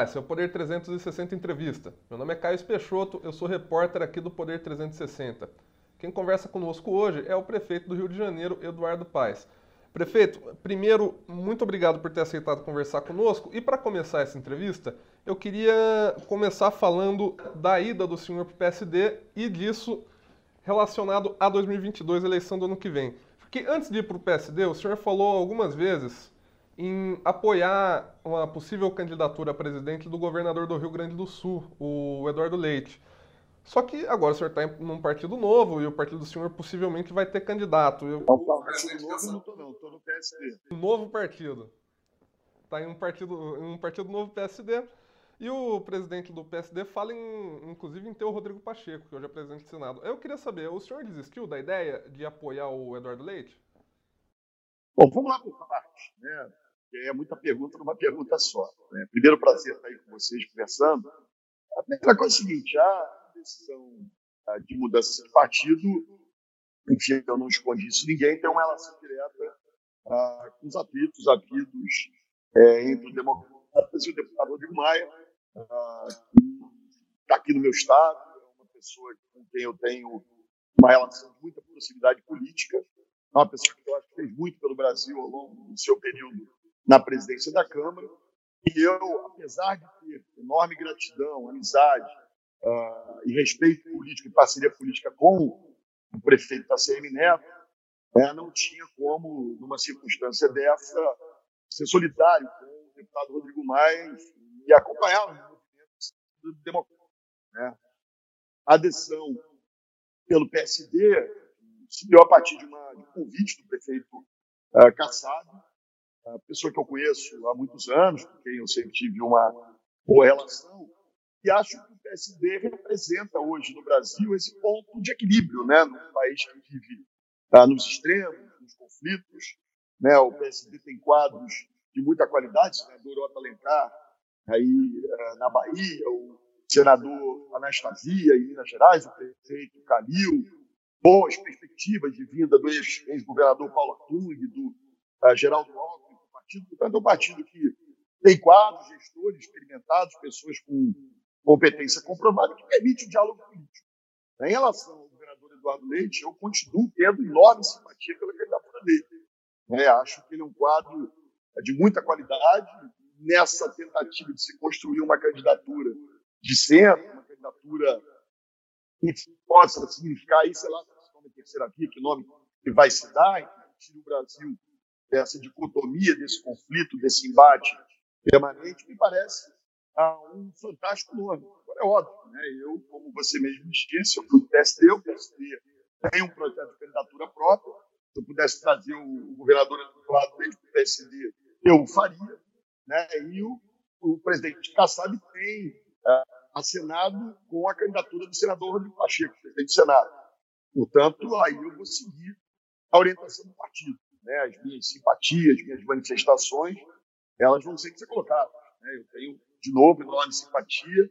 Olá, esse é o Poder 360 Entrevista. Meu nome é Caio Peixoto, eu sou repórter aqui do Poder 360. Quem conversa conosco hoje é o prefeito do Rio de Janeiro, Eduardo Paes. Prefeito, primeiro, muito obrigado por ter aceitado conversar conosco. E para começar essa entrevista, eu queria começar falando da ida do senhor para o PSD e disso relacionado a 2022, eleição do ano que vem. Porque antes de ir para o PSD, o senhor falou algumas vezes em apoiar uma possível candidatura a presidente do governador do Rio Grande do Sul, o Eduardo Leite. Só que agora o senhor está num partido novo e o partido do senhor possivelmente vai ter candidato. Eu... Não, partido novo não estou não, estou no PSD. Novo partido. Está em um partido, em um partido novo PSD. E o presidente do PSD fala, em, inclusive, em ter o Rodrigo Pacheco, que hoje é presidente do Senado. Eu queria saber, o senhor desistiu da ideia de apoiar o Eduardo Leite? Bom, vamos lá por partes. Né? É muita pergunta numa pergunta só. Né? Primeiro prazer estar aí com vocês conversando. A primeira coisa é a seguinte, a decisão de mudança de partido, enfim, eu não escondi isso ninguém, tem uma relação direta ah, com os atritos havidos é, entre o democratas e o deputado Rodrigo Maia, ah, que está aqui no meu estado, é uma pessoa com quem eu tenho uma relação de muita proximidade política, é uma pessoa que eu acho que fez muito pelo Brasil ao longo do seu período na presidência da Câmara. E eu, apesar de ter enorme gratidão, amizade uh, e respeito político e parceria política com o prefeito Tassemi Neto, né, não tinha como, numa circunstância dessa, ser solidário com o deputado Rodrigo Maia e acompanhar os movimentos democráticos. Né. A adesão pelo PSD se deu a partir de, uma, de um convite do prefeito uh, Kassab, a pessoa que eu conheço há muitos anos, com quem eu sempre tive uma boa relação, e acho que o PSD representa hoje no Brasil esse ponto de equilíbrio, né, num país que vive tá, nos extremos, nos conflitos. Né, o PSD tem quadros de muita qualidade, o senador Otto Alencar, aí eh, na Bahia, o senador Anastasia em Minas Gerais, o prefeito Calil, boas perspectivas de vinda do ex-governador Paulo Artung, do uh, Geraldo Alckmin, partido, portanto, é um partido que tem quadros, gestores experimentados, pessoas com competência comprovada, que permite o diálogo político. Em relação ao governador Eduardo Leite, eu continuo tendo enorme simpatia pela candidatura dele. É, acho que ele é um quadro de muita qualidade nessa tentativa de se construir uma candidatura de centro, uma candidatura que possa significar aí, sei lá, se terceira via, que nome que vai se dar, que o Brasil dessa dicotomia, desse conflito, desse embate permanente, me parece ah, um fantástico nome. Agora é óbvio, né? eu, como você mesmo disse, eu fui PSD, o PSD tem um projeto de candidatura própria, se eu pudesse trazer o, governador do lado dele do PSD, eu faria, né? e o, o presidente Kassab tem ah, assinado com a candidatura do senador Rodrigo Pacheco, presidente do Senado. Portanto, aí eu vou seguir a orientação do partido né, as minhas simpatias, as minhas manifestações, elas vão ser que ser colocadas. Né? Eu tenho, de novo, enorme simpatia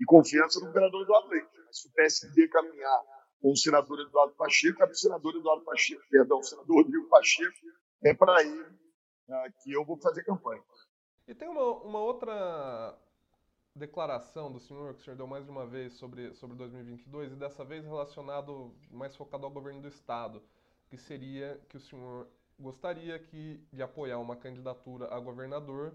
e confiança no governador Eduardo Leite. Mas se o PSD caminhar com o senador Eduardo Pacheco, é para o senador Eduardo Pacheco, perdão, o senador Rodrigo Pacheco, é para ele uh, que eu vou fazer campanha. E tem uma, uma outra declaração do senhor, que o senhor deu mais de uma vez sobre, sobre 2022, e dessa vez relacionado, mais focado ao governo do Estado, que seria que o senhor gostaria que, de apoiar uma candidatura a governador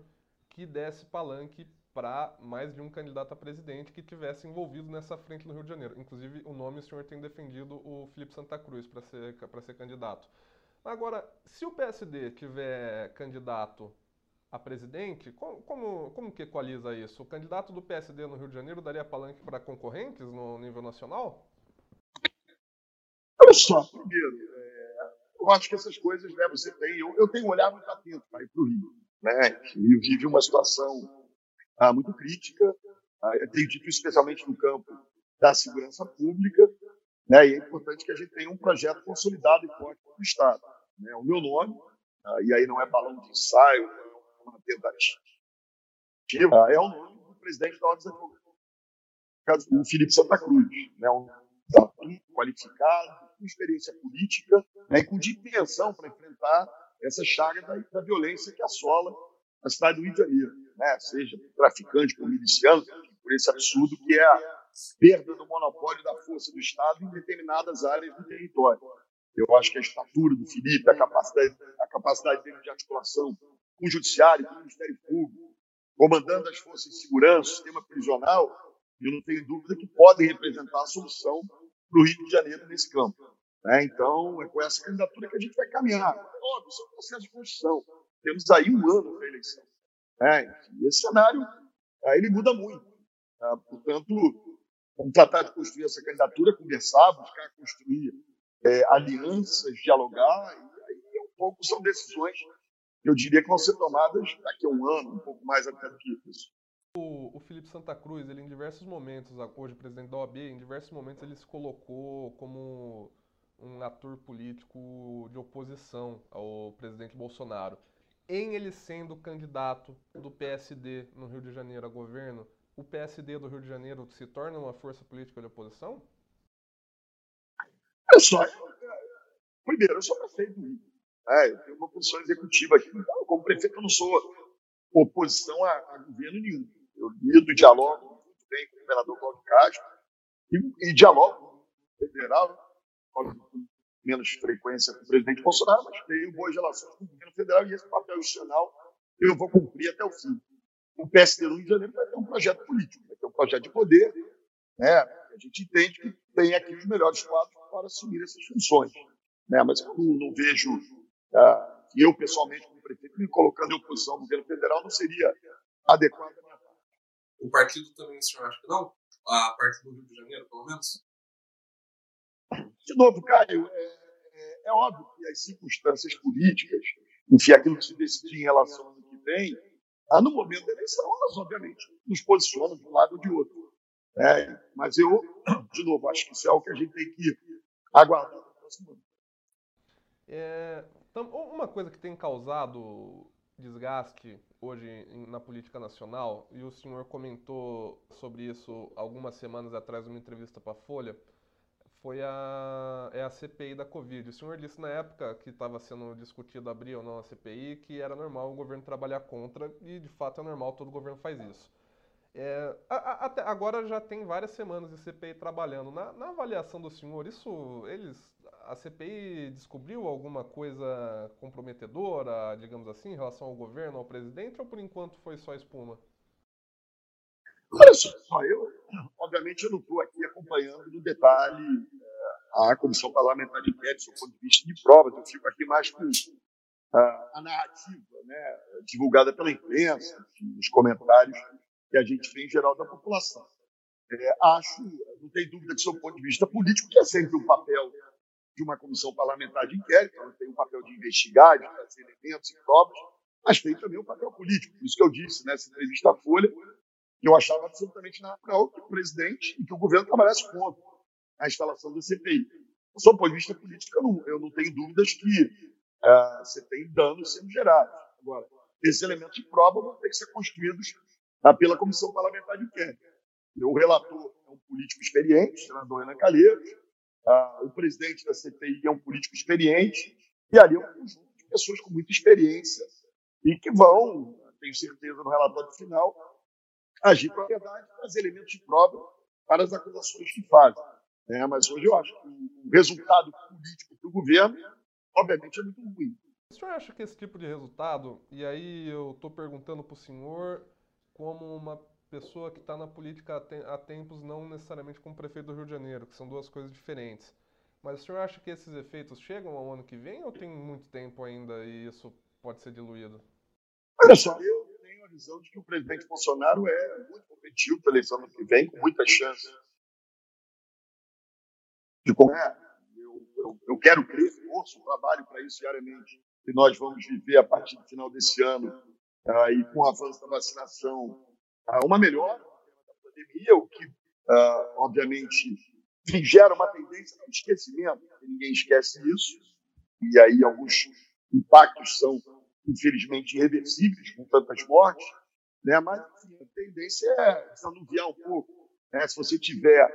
que desse palanque para mais de um candidato a presidente que tivesse envolvido nessa frente no Rio de Janeiro. Inclusive, o nome o senhor tem defendido o Felipe Santa Cruz para ser, ser candidato. Agora, se o PSD tiver candidato a presidente, como, como, como que equaliza isso? O candidato do PSD no Rio de Janeiro daria palanque para concorrentes no nível nacional? Olha só, primeiro, eu acho que essas coisas, né, você tem. Eu, eu tenho um olhar muito atento para o Rio. Né? O Rio vive uma situação ah, muito crítica, ah, eu tenho dito especialmente no campo da segurança pública, né? e é importante que a gente tenha um projeto consolidado e forte para o Estado. Né? O meu nome, ah, e aí não é balão de ensaio, não é uma tentativa, ah, é o nome do presidente da Ordem o Felipe Santa Cruz, né? um qualificado, com experiência política né, e com dimensão para enfrentar essa chaga da, da, violência que assola na cidade do Rio de Janeiro, né? seja por traficante, por miliciano, por esse absurdo que é a perda do monopólio da força do Estado em determinadas áreas do território. Eu acho que a estatura do Felipe, a capacidade, a capacidade dele de articulação com o Judiciário, com o Ministério Público, comandando as forças de segurança, o sistema prisional, eu não tenho dúvida que podem representar a solução para o Rio de Janeiro nesse campo. Né? Então, é com essa candidatura que a gente vai caminhar. Óbvio, isso é um processo de construção. Temos aí um ano para a eleição. Né? E esse cenário aí ele muda muito. Tá? Portanto, vamos tratar de construir essa candidatura, conversar, buscar construir é, alianças, dialogar, e aí um pouco são decisões eu diria que vão ser tomadas daqui a um ano, um pouco mais até do que isso. O, Felipe Santa Cruz, ele em diversos momentos, hoje presidente da OAB, em diversos momentos ele se colocou como um ator político de oposição ao presidente Bolsonaro. Em ele sendo candidato do PSD no Rio de Janeiro a governo, o PSD do Rio de Janeiro se torna uma força política de oposição? Olha só, primeiro, eu sou prefeito do Rio. É, eu tenho uma posição executiva aqui. Então, como prefeito, eu não sou oposição a, a governo nenhum. Eu lido dialogo muito bem com o governador Cláudio Castro e, e dialogo federal, com menos frequência com o presidente Bolsonaro, mas tenho boas relações com o governo federal e esse papel institucional eu vou cumprir até o fim. O PSD no Rio de Janeiro vai ter um projeto político, vai ter um projeto de poder. Né? A gente entende que tem aqui os melhores quadros para assumir essas funções. Né? Mas eu não, não vejo ah, eu, pessoalmente, como prefeito, me colocando em oposição ao governo federal não seria adequado O partido também, o senhor acha que não? A parte do Rio de Janeiro, pelo menos? De novo, Caio, é, é, é óbvio que as circunstâncias políticas, enfim, aquilo que se decide em relação ao ano que vem, ah, no momento da eleição, elas obviamente nos posicionam de um lado ou de outro. É, mas eu, de novo, acho que isso é algo que a gente tem que aguardar no próximo ano. É, uma coisa que tem causado desgaste hoje na política nacional, e o senhor comentou sobre isso algumas semanas atrás numa entrevista para a Folha, foi a, é a CPI da Covid. O senhor disse na época que estava sendo discutido abrir ou não a CPI que era normal o governo trabalhar contra, e de fato é normal, todo governo faz isso. É, a, a, agora já tem várias semanas de CPI trabalhando. Na, na, avaliação do senhor, isso eles a CPI descobriu alguma coisa comprometedora, digamos assim, em relação ao governo, ao presidente, ou por enquanto foi só espuma? Olha só, eu, obviamente, eu não estou aqui acompanhando no detalhe é, a Comissão Parlamentar de Inquérito, do ponto de vista de provas, eu fico aqui mais com a, a narrativa né, divulgada pela imprensa, os comentários que a gente vê em geral da população. É, acho, não tem dúvida que, do ponto de vista político, que é sempre um papel de uma comissão parlamentar de inquérito, ela tem o um papel de investigar, de trazer elementos e provas, mas tem também o um papel político. Por isso que eu disse nessa entrevista à Folha que eu achava absolutamente natural que o presidente e que o governo trabalhassem contra a instalação da CPI. Do seu ponto de vista político, eu não, eu não tenho dúvidas que uh, você tem danos sendo gerados. Agora, esses elementos de prova vão ter que ser construídos uh, pela Comissão Parlamentar de Inquérito. O relator é um político experiente, o senador Renan Calheiros, uh, o presidente da CPI é um político experiente, e ali é um conjunto de pessoas com muita experiência e que vão, tenho certeza, no relatório final, agir com a verdade, trazer elementos de prova para as acusações que fazem. É, mas hoje eu acho que o resultado político para o governo, obviamente, é muito ruim. O senhor acha que esse tipo de resultado, e aí eu estou perguntando para o senhor como uma pessoa que está na política há tempos, não necessariamente como prefeito do Rio de Janeiro, que são duas coisas diferentes. Mas o senhor acha que esses efeitos chegam ao ano que vem ou tem muito tempo ainda e isso pode ser diluído? Olha só, eu tenho a visão de que o presidente Bolsonaro é muito competitivo para a eleição ano que vem, com muitas chances de é, eu, eu, eu, quero crer, forço, trabalho para isso diariamente, que nós vamos viver a partir do final desse ano, uh, e com o avanço da vacinação, uma melhora da pandemia, o que, uh, obviamente, gera uma tendência de esquecimento, ninguém esquece isso, e aí alguns impactos são, infelizmente, irreversíveis, com tantas mortes, né? mas enfim, a tendência é desanuviar um pouco. Né? Se você tiver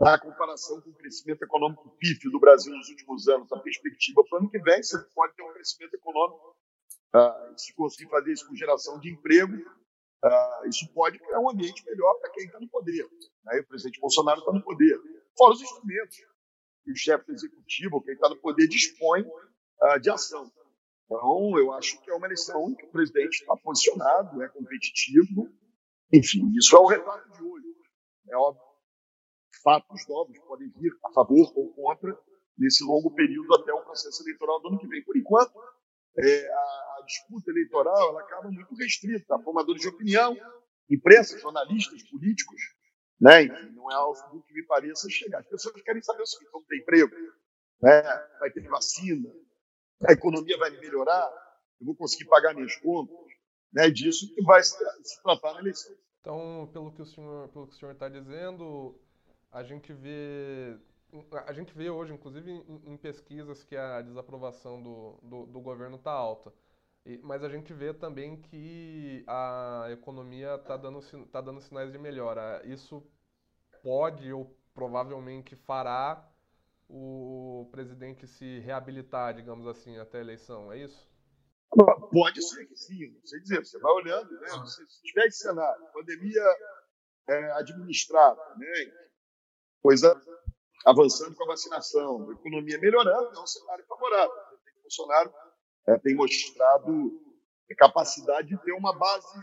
a comparação com o crescimento econômico pífio do Brasil nos últimos anos, a perspectiva para o ano que vem, você pode ter um crescimento econômico uh, se conseguir fazer isso com geração de emprego, uh, isso pode criar um ambiente melhor para quem está no poder. Né? O presidente Bolsonaro está no poder. Fora os instrumentos que o chefe do executivo, quem está no poder, dispõe uh, de ação. Então, eu acho que é uma eleição que o presidente está posicionado, é competitivo. Enfim, isso é o retrato de hoje. É óbvio. Fatos novos podem vir a favor ou contra nesse longo período até o processo eleitoral do ano que vem. Por enquanto, é, a, a, disputa eleitoral ela acaba muito restrita a formadores de opinião, imprensa, jornalistas, políticos. Né? Enfim, não é algo que me pareça chegar. As pessoas querem saber o seguinte: vamos ter emprego, né? vai ter vacina, a economia vai melhorar, eu vou conseguir pagar minhas contas. Né? Disso que vai se, se tratar na eleição. Então, pelo que o senhor está dizendo, a gente vê a gente vê hoje, inclusive em, em pesquisas, que a desaprovação do, do, do governo está alta. E, mas a gente vê também que a economia está dando, tá dando sinais de melhora. Isso pode ou provavelmente fará o presidente se reabilitar, digamos assim, até a eleição, é isso? Pode ser que sim, não sei dizer. Você vai olhando, né? Se tiver esse cenário, pandemia é, administrada, né? coisa avançando com a vacinação, a economia melhorando, é um cenário favorável. O Bolsonaro é, tem mostrado capacidade de ter uma base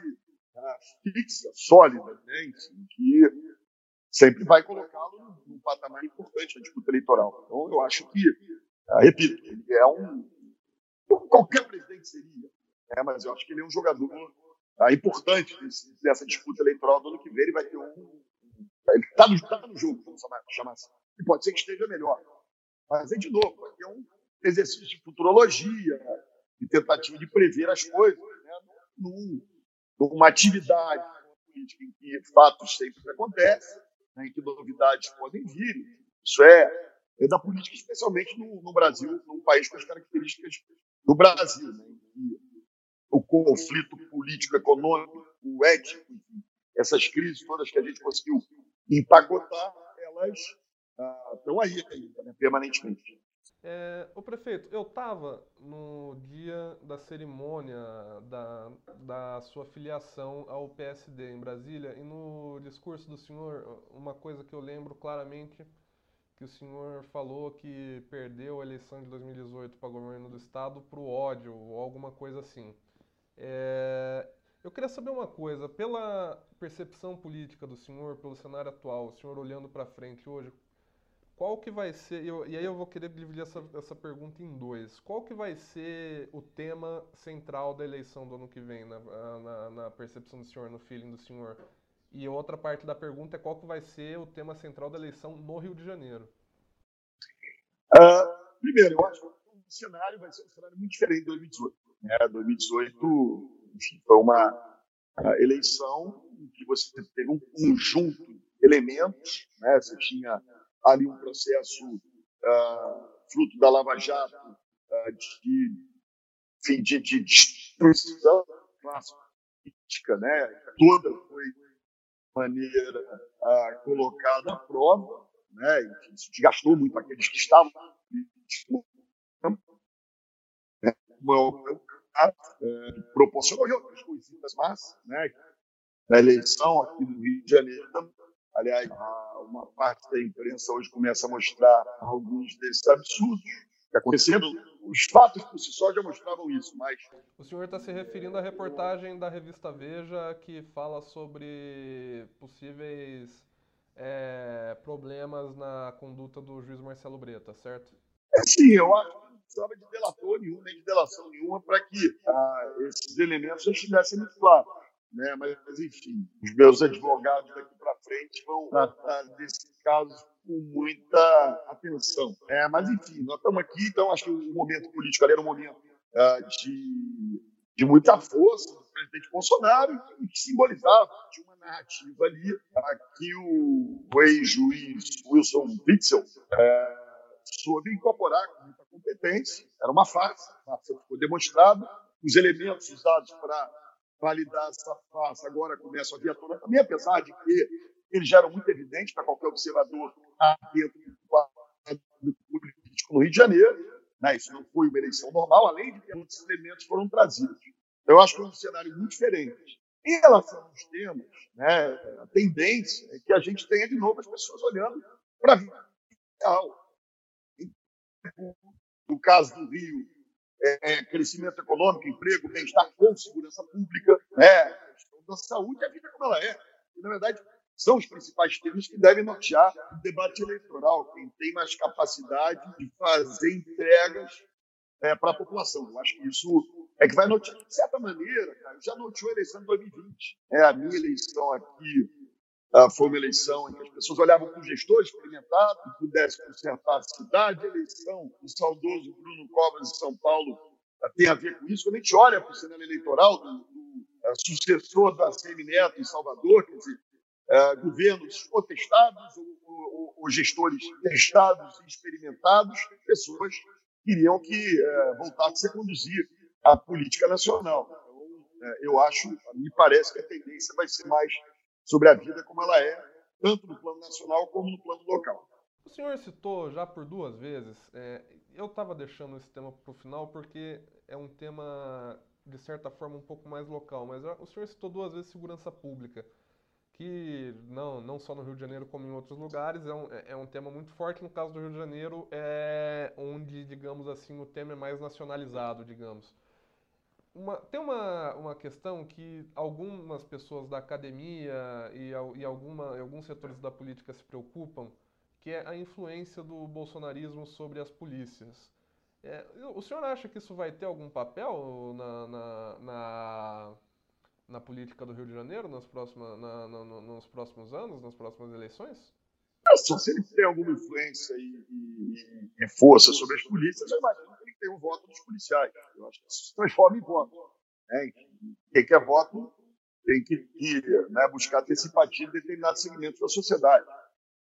ah, fixa, sólida, né, que sempre vai colocá-lo num patamar importante na disputa eleitoral. Então, eu acho que, ah, repito, ele é um. Qualquer presidente seria, né, mas eu acho que ele é um jogador ah, importante dessa disputa eleitoral do ano que vem. Ele vai ter um. Ele está no, tá no jogo, vamos chamar assim e pode ser que esteja melhor. Mas é de novo, é um exercício de futurologia, de tentativa de prever as coisas, né? Num, numa atividade política em que fatos sempre acontecem, né? em que novidades podem vir. Isso é, é da política, especialmente no, no, Brasil, num país com as características do Brasil, né? o conflito político, econômico, ético, essas crises todas que a gente conseguiu empacotar, elas estão aí ainda, né, permanentemente. É, o prefeito, eu estava no dia da cerimônia da, da sua filiação ao PSD em Brasília e no discurso do senhor, uma coisa que eu lembro claramente que o senhor falou que perdeu a eleição de 2018 para governo do estado para o ódio ou alguma coisa assim. É, eu queria saber uma coisa, pela percepção política do senhor, pelo cenário atual, o senhor olhando para frente hoje, qual que vai ser, eu, e aí eu vou querer dividir essa, essa pergunta em dois. Qual que vai ser o tema central da eleição do ano que vem, na, na, na percepção do senhor, no feeling do senhor? E outra parte da pergunta é qual que vai ser o tema central da eleição no Rio de Janeiro? Uh, primeiro, eu acho que o cenário vai ser um cenário muito diferente de 2018. Né? 2018 enfim, foi uma eleição em que você teve um conjunto de elementos, né? você tinha ali um processo uh, fruto da Lava Jato uh, de, de, de destruição classe política, né? toda foi de maneira uh, colocada à prova, né? Isso desgastou muito aqueles que estavam né? proporcionou outras coisinhas más, né? Na eleição aqui do Rio de Janeiro Aliás, uma parte da imprensa hoje começa a mostrar alguns desses absurdos que aconteceram. Os fatos por si só já mostravam isso, mas... O senhor está se referindo à reportagem da revista Veja que fala sobre possíveis é, problemas na conduta do juiz Marcelo Breta, certo? É, sim, eu acho que não precisava de delator nenhum, nem de delação nenhuma para que ah, esses elementos já estivessem muito claros. Né? Mas, enfim, os meus advogados daqui para frente vão tratar desse caso com muita atenção. É, mas, enfim, nós estamos aqui, então acho que o momento político ali era um momento uh, de, de muita força do presidente Bolsonaro e que simbolizava de uma narrativa ali uh, que o ex-juiz Wilson Witzel uh, soube incorporar com muita competência. Era uma farsa, a farsa ficou demonstrada, os elementos usados para validar essa farsa agora começa a tona também, apesar de que eles já eram muito evidentes para qualquer observador atento do político no Rio de Janeiro. Né? Isso não foi uma eleição normal, além de que muitos elementos foram trazidos. Eu acho que é um cenário muito diferente. Em relação aos temas, né, a tendência é que a gente tenha de novo as pessoas olhando para a vida real. No caso do Rio, é, é, crescimento econômico, emprego, bem-estar com segurança pública, né, questão da saúde e a vida como ela é. E, na verdade, são os principais temas que devem nortear o debate eleitoral. Quem tem mais capacidade de fazer entregas é, para a população. Eu acho que isso é que vai notear. De certa maneira, cara, já noteou a eleição de 2020. É, a minha eleição aqui uh, foi uma eleição em que as pessoas olhavam para o gestor experimentado, que pudesse consertar a cidade. A eleição do saudoso Bruno Covas de São Paulo uh, tem a ver com isso. Quando a gente olha para o cenário eleitoral do, do uh, sucessor da ACM Neto em Salvador, quer dizer, governos ou testados, ou, ou, ou, gestores testados e experimentados, pessoas queriam que uh, voltasse a conduzir a política nacional. Então, é, eu acho, me parece que a tendência vai ser mais sobre a vida como ela é, tanto no plano nacional como no plano local. O senhor citou já por duas vezes, é, eu estava deixando esse tema para o final porque é um tema, de certa forma, um pouco mais local, mas o senhor citou duas vezes segurança pública, que não, não só no Rio de Janeiro como em outros lugares, é um, é, é um tema muito forte. No caso do Rio de Janeiro, é onde, digamos assim, o tema é mais nacionalizado, digamos. Uma, tem uma, uma questão que algumas pessoas da academia e, e alguma, alguns setores da política se preocupam, que é a influência do bolsonarismo sobre as polícias. É, o senhor acha que isso vai ter algum papel na, na, na, na política do Rio de Janeiro nas próximas, na, nos próximos anos, nas próximas eleições? Se ele tem alguma influência e, e, e força sobre as polícias, eu imagino tem o voto dos policiais. Eu acho que isso se transforma em voto. Né? Quem quer voto tem que, que né, buscar ter simpatia determinados segmentos da sociedade.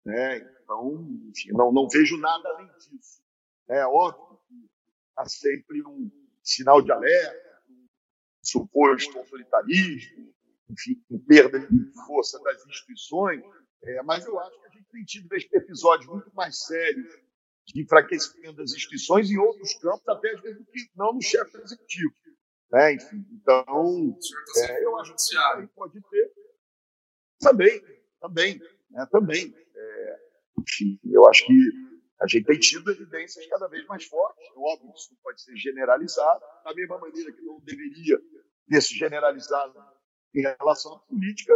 Né? Então, enfim, não, não vejo nada além disso. É óbvio que há sempre um sinal de alerta, um suposto autoritarismo, enfim, perda de força das instituições, é, mas eu acho que a gente tem tido episódios muito mais sérios de enfraquecimento das instituições em outros campos, até às vezes que não no chefe executivo. Né? Enfim, então, é, eu acho que pode ter também, também, né? também. É, enfim, eu acho que a gente tem tido evidências cada vez mais fortes. É óbvio, isso não pode ser generalizado, da mesma maneira que não deveria ter se generalizado em relação à política,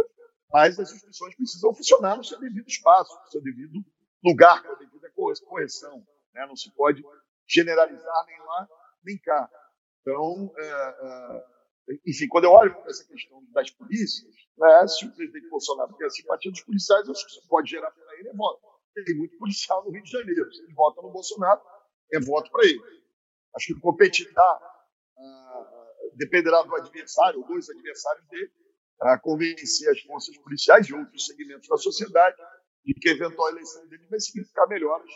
mas as instituições precisam funcionar no seu devido espaço, no seu devido lugar, correção. Né? Não se pode generalizar nem lá nem cá. Então, é, é, enfim, quando eu olho para essa questão das polícias, né, se o presidente Bolsonaro tem a simpatia dos policiais, acho que isso pode gerar para ele é voto. Tem muito policial no Rio de Janeiro. Se ele vota no Bolsonaro, é voto para ele. Acho que competirá, uh, dependerá do adversário, ou dos adversários dele, a convencer as forças policiais e outros segmentos da sociedade de que eventual eleição dele vai significar melhoras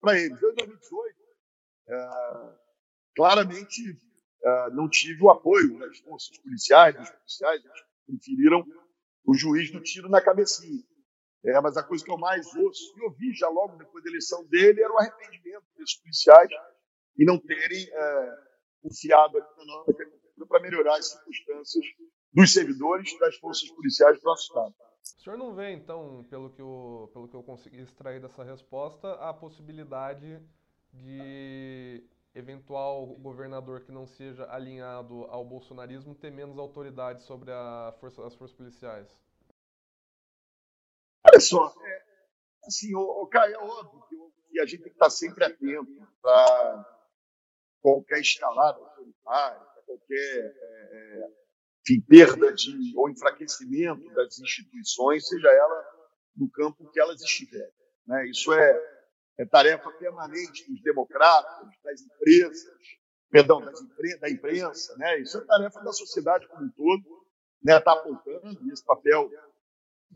para eles. Eu, em 2018, é, claramente é, não tive o apoio das forças policiais, dos policiais, eles preferiram o juiz do tiro na cabecinha. É, mas a coisa que eu mais ouço, e ouvi já logo depois da eleição dele, era o arrependimento desses policiais e não terem é, confiado nossa para melhorar as circunstâncias dos servidores das forças policiais do nosso Estado. O senhor não vê, então, pelo que, eu, pelo que eu consegui extrair dessa resposta, a possibilidade de eventual governador que não seja alinhado ao bolsonarismo ter menos autoridade sobre força, as forças policiais? Olha só, é, assim, o, o é óbvio que, a gente tem que estar sempre atento para qualquer escalada autoritária, qualquer é, é enfim, perda de, ou enfraquecimento das instituições, seja ela no campo que elas estiverem. Né? Isso é, é, tarefa permanente dos democratas, das empresas, perdão, das da imprensa, né? isso é tarefa da sociedade como um todo, está né? Tá apontando, e esse papel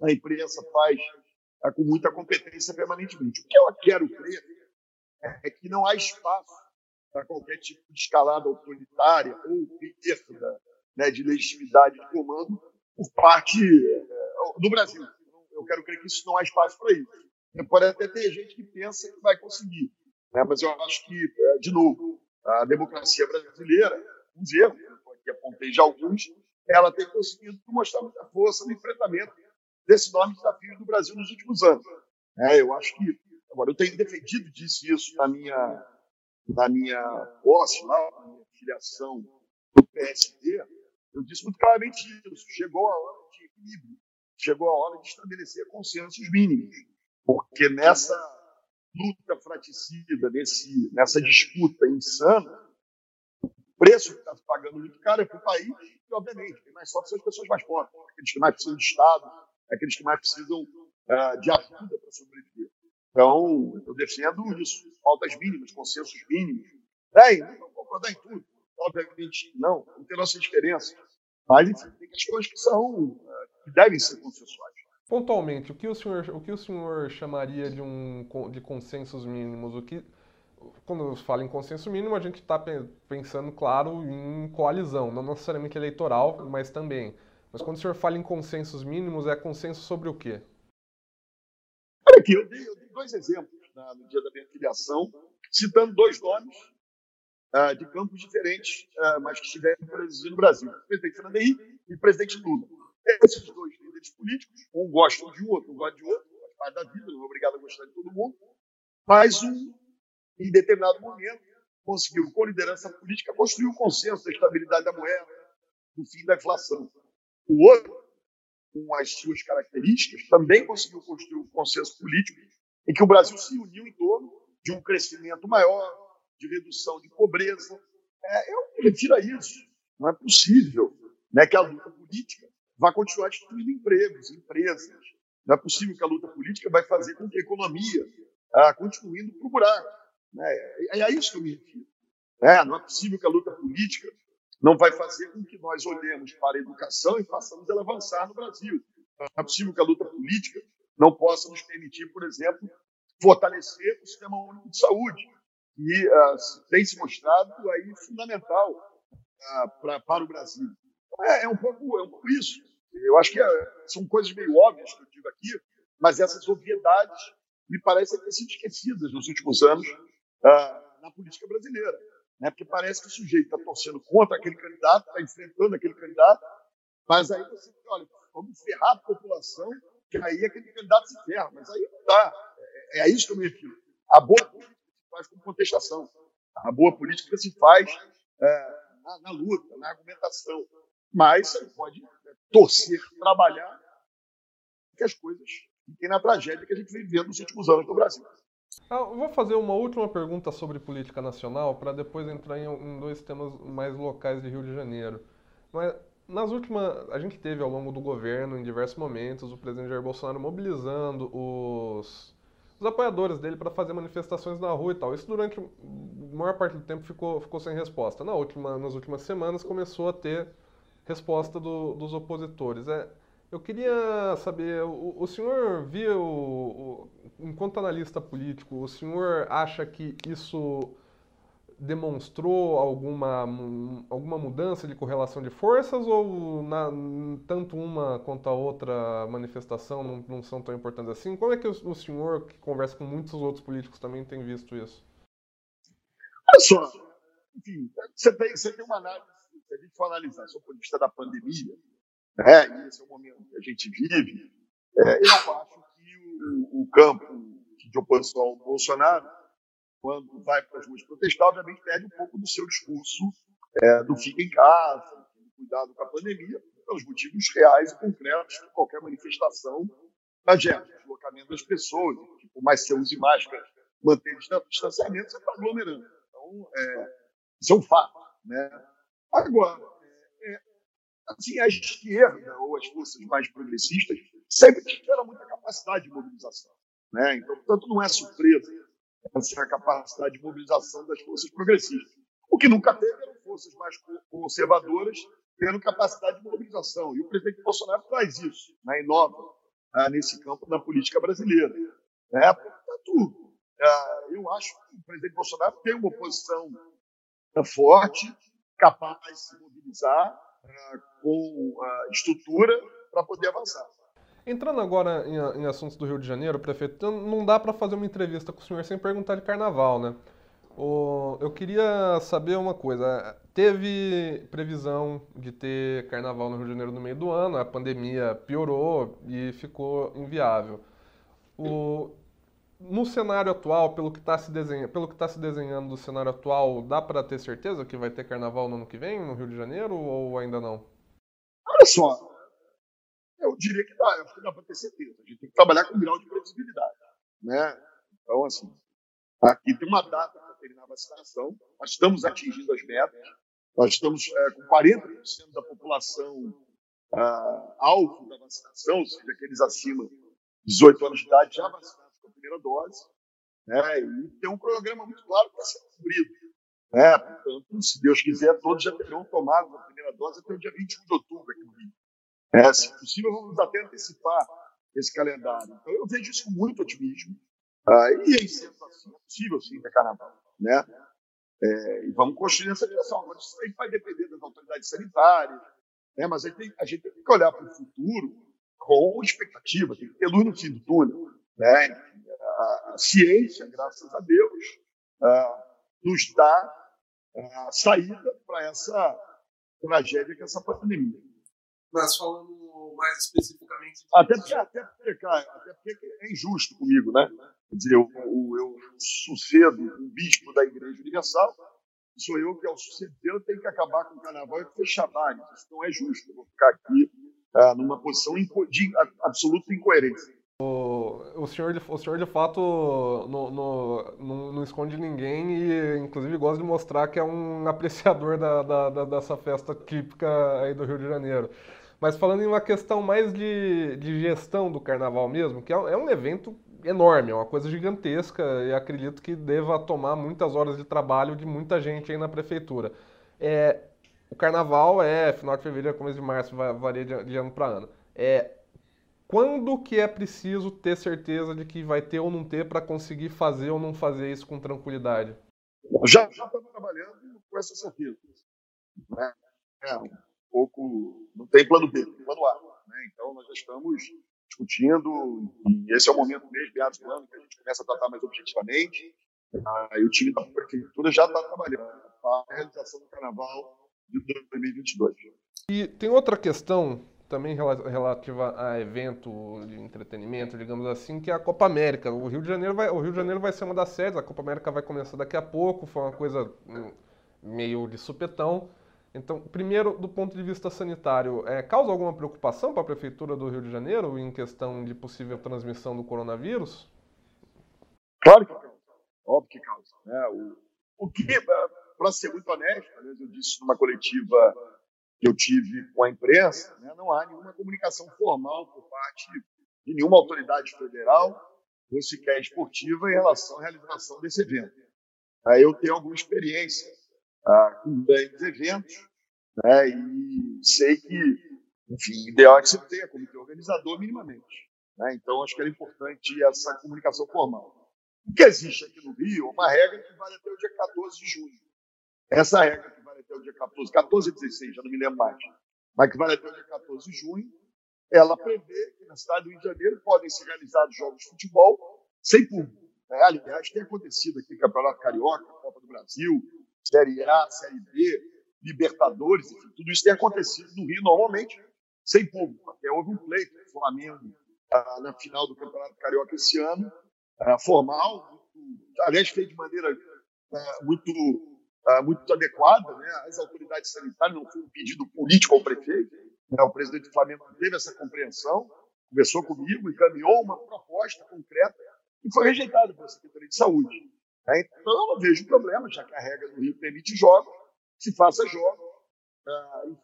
a imprensa faz tá, com muita competência permanentemente. O que eu quero crer é que não há espaço para qualquer tipo de escalada autoritária ou perda né, de legitimidade de comando por parte é, do Brasil. Eu quero crer que isso não há espaço para isso. Pode até ter gente que pensa que vai conseguir, né, mas eu acho que, é, de novo, a democracia brasileira, os erros, que apontei já alguns, ela tem conseguido mostrar muita força no enfrentamento desses enormes desafios do Brasil nos últimos anos. É, eu acho que, agora, eu tenho defendido disse isso na minha, na minha posse, lá, na minha filiação do PSD, eu disse muito claramente isso. Chegou a hora de equilíbrio, chegou a hora de estabelecer consensos mínimos, porque nessa luta fraticida, nesse, nessa disputa insana, o preço que está pagando muito caro é para o país e, obviamente, quem mais sofre são as pessoas mais pobres, aqueles que mais precisam de Estado, aqueles que mais precisam uh, de ajuda para sobreviver. Então, eu defendo isso, faltas mínimas, consensos mínimos. É, não concordar em tudo, obviamente não, não tem nossa diferença. Mas, enfim, tem questões que são, uh, que devem ser consensuais. Pontualmente, o que o senhor, o que o senhor chamaria de, um, de consensos mínimos? O que, quando fala em consenso mínimo, a gente está pensando, claro, em coalizão, não necessariamente eleitoral, mas também. Mas quando o senhor fala em consensos mínimos, é consenso sobre o quê? Olha aqui, eu dei, eu dei dois exemplos no dia da minha filiação, citando dois nomes uh, de campos diferentes, uh, mas que estiveram presidindo no Brasil: o presidente Fernando Henrique e o presidente Lula. Esses dois líderes políticos, um gosta de um outro, um gosta de outro, faz parte da vida, não é obrigado a gostar de todo mundo, mas um, em determinado momento, conseguiu, com liderança política, construir um consenso da estabilidade da moeda, do fim da inflação. O outro, com as suas características, também conseguiu construir um consenso político em que o Brasil se uniu em torno de um crescimento maior, de redução de pobreza. É, eu refiro a isso. Não é possível né, que a luta política vai continuar destruindo empregos, empresas. Não é possível que a luta política vai fazer com que a economia ah, continue indo para o buraco. Né? É, é a isso que eu me refiro. É, não é possível que a luta política não vai fazer com que nós olhemos para a educação e façamos ela avançar no Brasil. Não é possível que a luta política não possa nos permitir, por exemplo, fortalecer o sistema único de saúde, que ah, tem se mostrado aí fundamental ah, pra, para o Brasil. É, é, um pouco, é um pouco isso. Eu acho que é, são coisas meio óbvias que eu digo aqui, mas essas obviedades me parecem ter sido esquecidas nos últimos anos ah, na política brasileira. Né? Porque parece que o sujeito está torcendo contra aquele candidato, está enfrentando aquele candidato, mas aí você olha, vamos ferrar a população, que aí aquele candidato se ferra. Mas aí não dá. É, é a isso que eu me refiro. A boa faz com contestação. A boa política se faz é, na, na luta, na argumentação. Mas você pode torcer, trabalhar, que as coisas fiquem na tragédia que a gente vem vivendo nos últimos anos no Brasil. Ah, vou fazer uma última pergunta sobre política nacional para depois entrar em, em, dois temas mais locais de Rio de Janeiro. Mas nas últimas, a gente teve ao longo do governo, em diversos momentos, o presidente Jair Bolsonaro mobilizando os, os apoiadores dele para fazer manifestações na rua e tal. Isso durante a maior parte do tempo ficou, ficou sem resposta. Na última, nas últimas semanas começou a ter resposta do, dos opositores. É, eu queria saber, o, o senhor viu, o, enquanto analista político, o senhor acha que isso demonstrou alguma, alguma mudança de correlação de forças ou na, tanto uma quanto a outra manifestação não, não, são tão importantes assim? Como é que o, o senhor, que conversa com muitos outros políticos também, tem visto isso? Olha só, enfim, você tem, você tem uma análise se a gente for analisar do ponto de vista da pandemia, né, e esse é o momento que a gente vive, é, eu acho que o, o, campo de oposição ao Bolsonaro, quando vai para as ruas protestar, obviamente perde um pouco do seu discurso é, do fica em casa, cuidado com a pandemia, pelos motivos reais e concretos que qualquer manifestação gera. Deslocamento das pessoas, por mais que você use máscara, manter distanciamento, você está aglomerando. Então, é, isso é um fato. Né? Agora, é, assim, a esquerda ou as forças mais progressistas sempre tiveram muita capacidade de mobilização. Né? Então, portanto, não é surpresa essa capacidade de mobilização das forças progressistas. O que nunca teve eram forças mais conservadoras tendo capacidade de mobilização. E o presidente Bolsonaro traz isso, né? inova ah, nesse campo na política brasileira. Né? Portanto, ah, eu acho que o presidente Bolsonaro tem uma posição forte, capaz de se mobilizar uh, com uh, estrutura para poder avançar. Entrando agora em, em, assuntos do Rio de Janeiro, prefeito, então não dá para fazer uma entrevista com o senhor sem perguntar de carnaval, né? eu queria saber uma coisa. Teve previsão de ter carnaval no Rio de Janeiro no meio do ano, a pandemia piorou e ficou inviável. O, no cenário atual, pelo que está se, desenha, pelo que tá se desenhando do cenário atual, dá para ter certeza que vai ter carnaval no ano que vem, no Rio de Janeiro, ou ainda não? Olha só, eu diria que dá, eu acho que dá para ter certeza. A gente tem que trabalhar com um grau de previsibilidade. Né? Então, assim, aqui tem uma data para terminar a vacinação, nós estamos atingindo as metas, nós estamos é, com 40% da população ah, alvo da vacinação, ou seja, aqueles acima de 18 anos de idade já vacinados com a primeira dose, né? e tem um programa muito claro para ser cumprido. Né? Portanto, se Deus quiser, todos já terão tomado a primeira dose até o dia 21 de outubro aqui no Rio. É, se possível, vamos até antecipar esse calendário. Então, eu vejo isso com muito otimismo. Ah, e sendo assim, é possível sim ter carnaval. Né? É, e vamos construir nessa direção. Agora, isso aí vai depender das autoridades sanitárias, né? mas a gente, tem, a gente tem que olhar para o futuro com expectativa, tem que ter luz no fim do túnel. Né? A, ciência, graças a Deus, ah, nos dá a saída para essa tragédia que é essa pandemia. Mas falando mais especificamente. Até porque, até, porque, cara, até porque é injusto comigo, né? Quer dizer, eu, eu, eu sucedo um bispo da Igreja Universal, sou eu que, ao suceder, tenho que acabar com o carnaval e fechar bares. Isso não é justo. Eu vou ficar aqui ah, numa posição de absoluta incoerência. O, o, senhor, o senhor, de fato, não, não, não, esconde ninguém e, inclusive, gosta de mostrar que é um apreciador da, da, da, dessa festa típica aí do Rio de Janeiro. Mas falando em uma questão mais de, de gestão do carnaval mesmo, que é, é um evento enorme, é uma coisa gigantesca e acredito que deva tomar muitas horas de trabalho de muita gente aí na prefeitura. É, o carnaval é final de fevereiro, começo de março, varia de, de ano para ano. É, quando que é preciso ter certeza de que vai ter ou não ter para conseguir fazer ou não fazer isso com tranquilidade? Já, estamos trabalhando com essa certeza. Né? É, pouco. Não tem plano B, tem plano A. Né? Então, nós já estamos discutindo, e esse é o momento mesmo, meados do ano, que a gente começa a tratar mais objetivamente. Ah, e o time da prefeitura já está trabalhando para a realização do carnaval de 2022. E tem outra questão também relativa a evento de entretenimento, digamos assim, que é a Copa América. O Rio de Janeiro vai, o Rio de Janeiro vai ser uma das sedes, a Copa América vai começar daqui a pouco, foi uma coisa hum, meio de supetão. Então, primeiro, do ponto de vista sanitário, é, causa alguma preocupação para a Prefeitura do Rio de Janeiro em questão de possível transmissão do coronavírus? Claro que causa, óbvio que causa. Né? O, o que, para ser muito honesto, eu disse numa coletiva que eu tive com a imprensa, né, não há nenhuma comunicação formal por parte de nenhuma autoridade federal ou sequer esportiva em relação à realização desse evento. Eu tenho alguma experiência ah, com grandes eventos, né, e sei que, enfim, ideal é que você tenha comitê organizador minimamente. Né, então, acho que era importante essa comunicação formal. O que existe aqui no Rio é uma regra que vale até o dia 14 de junho. Essa regra que vale até o dia 14, 14 e 16, já não me lembro mais, mas que vale até o dia 14 de junho, ela prevê que na cidade do Rio de Janeiro podem ser realizados jogos de futebol sem público. Né? Aliás, tem acontecido aqui Campeonato Carioca, Copa do Brasil, Série A, Série B, Libertadores, enfim, tudo isso tem acontecido no Rio normalmente sem público. Até houve um pleito do Flamengo ah, na final do Campeonato Carioca esse ano, ah, formal, muito, aliás, feito de maneira ah, muito, ah, muito adequada. Né? As autoridades sanitárias não foi um pedido político ao prefeito. Né? O presidente do Flamengo teve essa compreensão, conversou comigo, encaminhou uma proposta concreta e foi rejeitada pela Secretaria de Saúde. É, então, eu não vejo problema, já que a regra do Rio permite jogos, se faça jogos uh,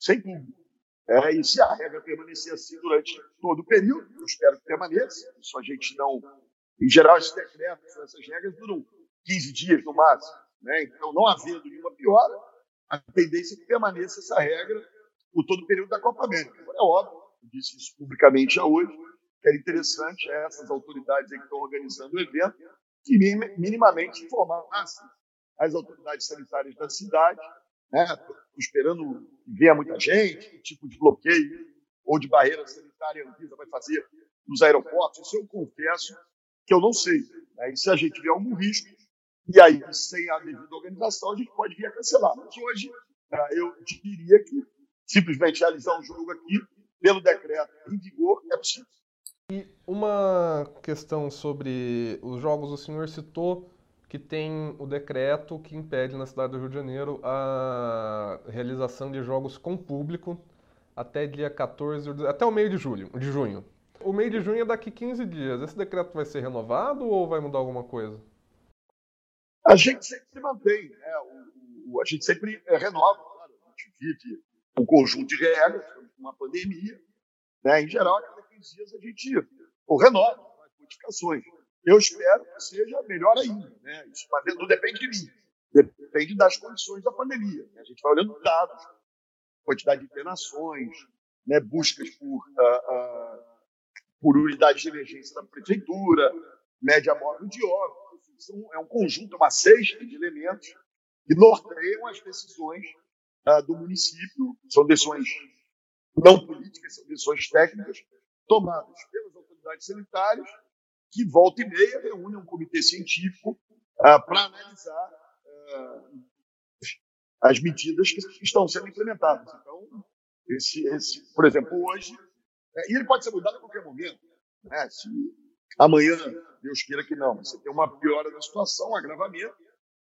sem público. É, e se a regra permanecer assim durante todo o período, eu espero que permaneça, isso a gente não. Em geral, esses decretos, essas regras duram 15 dias no máximo. Né? Então, não havendo nenhuma piora, a tendência é que permaneça essa regra por todo o período da Copa América. É óbvio, eu disse isso publicamente já hoje, que era interessante essas autoridades que estão organizando o evento que minimamente informasse as autoridades sanitárias da cidade, né, esperando ver muita gente, que tipo de bloqueio ou de barreira sanitária a Anvisa vai fazer nos aeroportos. Isso eu confesso que eu não sei. Né? E se a gente tiver algum risco, E aí, sem a devida organização, a gente pode vir a cancelar. Mas hoje, ah, eu diria que simplesmente realizar um jogo aqui, pelo decreto em vigor, é possível. E uma questão sobre os jogos, o senhor citou que tem o decreto que impede na cidade do Rio de Janeiro a realização de jogos com público até dia 14, até o meio de julho, de junho. O meio de junho é daqui 15 dias. Esse decreto vai ser renovado ou vai mudar alguma coisa? A gente sempre mantém, né? o, o, a gente sempre é, renova. Claro, a gente vive um conjunto de regras, uma pandemia. Né? Em geral, 15 dias a gente ou renova as modificações. Eu espero que seja melhor ainda. Né? Isso não depende de mim, depende das condições da pandemia. Né? A gente vai olhando dados, quantidade de internações, né? buscas por, uh, uh, por unidades de emergência da prefeitura, média móvel de óbitos é um conjunto, uma cesta de elementos que norteiam as decisões uh, do município. São decisões não políticas, são decisões técnicas tomadas pelas autoridades sanitárias que, volta e meia, reúnem um comitê científico uh, para analisar uh, as medidas que estão sendo implementadas. Então, esse, esse, por exemplo, hoje, é, e ele pode ser mudado a qualquer momento. Né? Se amanhã Deus queira que não. Você tem uma piora da situação, um agravamento.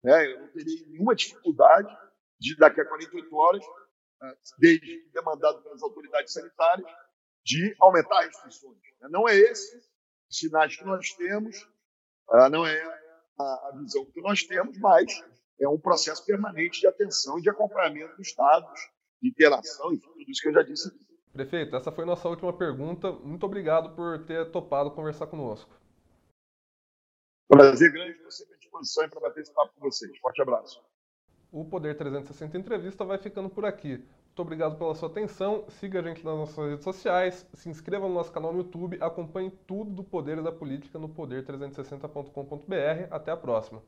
Né? Eu não teria nenhuma dificuldade de, daqui a 48 horas, ah, desde demandado pelas autoridades sanitárias, de aumentar as restrições. Não é esse o sinais que nós temos, ah, não é a visão que nós temos, mas é um processo permanente de atenção e de acompanhamento dos dados, de interação, enfim, tudo isso que eu já disse aqui. Prefeito, essa foi nossa última pergunta. Muito obrigado por ter topado conversar conosco. Prazer grande, estou sempre à disposição para bater esse papo com vocês. Forte abraço. O Poder 360 Entrevista vai ficando por aqui. Muito obrigado pela sua atenção. Siga a gente nas nossas redes sociais, se inscreva no nosso canal no YouTube, acompanhe tudo do poder e da política no poder360.com.br. Até a próxima.